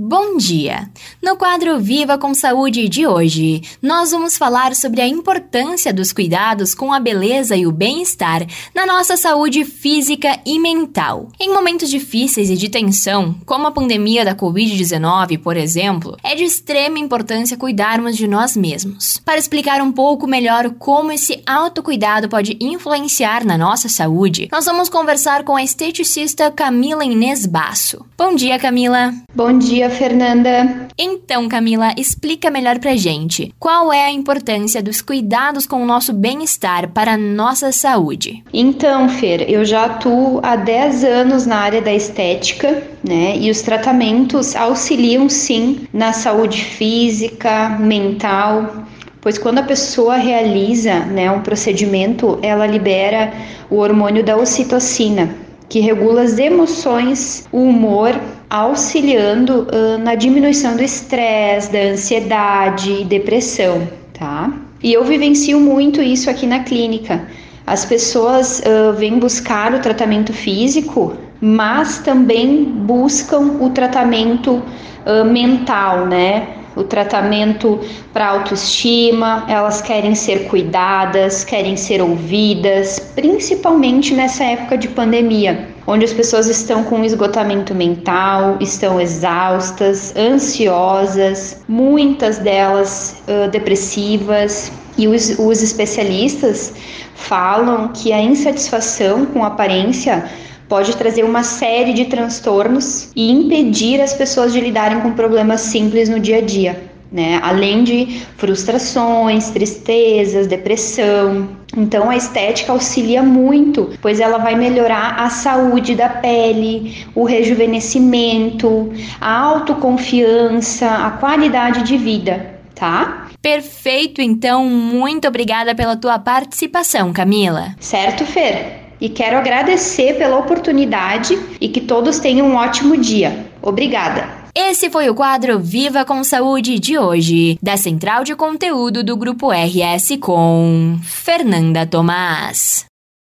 Bom dia! No quadro Viva com Saúde de hoje, nós vamos falar sobre a importância dos cuidados com a beleza e o bem-estar na nossa saúde física e mental. Em momentos difíceis e de tensão, como a pandemia da Covid-19, por exemplo, é de extrema importância cuidarmos de nós mesmos. Para explicar um pouco melhor como esse autocuidado pode influenciar na nossa saúde, nós vamos conversar com a esteticista Camila Inês Basso. Bom dia, Camila! Bom dia, Fernanda. Então, Camila, explica melhor pra gente. Qual é a importância dos cuidados com o nosso bem-estar para a nossa saúde? Então, Fer, eu já atuo há 10 anos na área da estética, né? E os tratamentos auxiliam sim na saúde física, mental, pois quando a pessoa realiza né, um procedimento, ela libera o hormônio da ocitocina, que regula as emoções, o humor auxiliando uh, na diminuição do estresse, da ansiedade e depressão, tá? E eu vivencio muito isso aqui na clínica. As pessoas uh, vêm buscar o tratamento físico, mas também buscam o tratamento uh, mental, né? O tratamento para autoestima, elas querem ser cuidadas, querem ser ouvidas, principalmente nessa época de pandemia, onde as pessoas estão com esgotamento mental, estão exaustas, ansiosas, muitas delas uh, depressivas. E os, os especialistas falam que a insatisfação com a aparência pode trazer uma série de transtornos e impedir as pessoas de lidarem com problemas simples no dia a dia. Né? Além de frustrações, tristezas, depressão. Então a estética auxilia muito, pois ela vai melhorar a saúde da pele, o rejuvenescimento, a autoconfiança, a qualidade de vida, tá? Perfeito, então, muito obrigada pela tua participação, Camila. Certo, Fer? E quero agradecer pela oportunidade e que todos tenham um ótimo dia. Obrigada! Esse foi o quadro Viva com Saúde de hoje, da Central de Conteúdo do Grupo RS com Fernanda Tomás.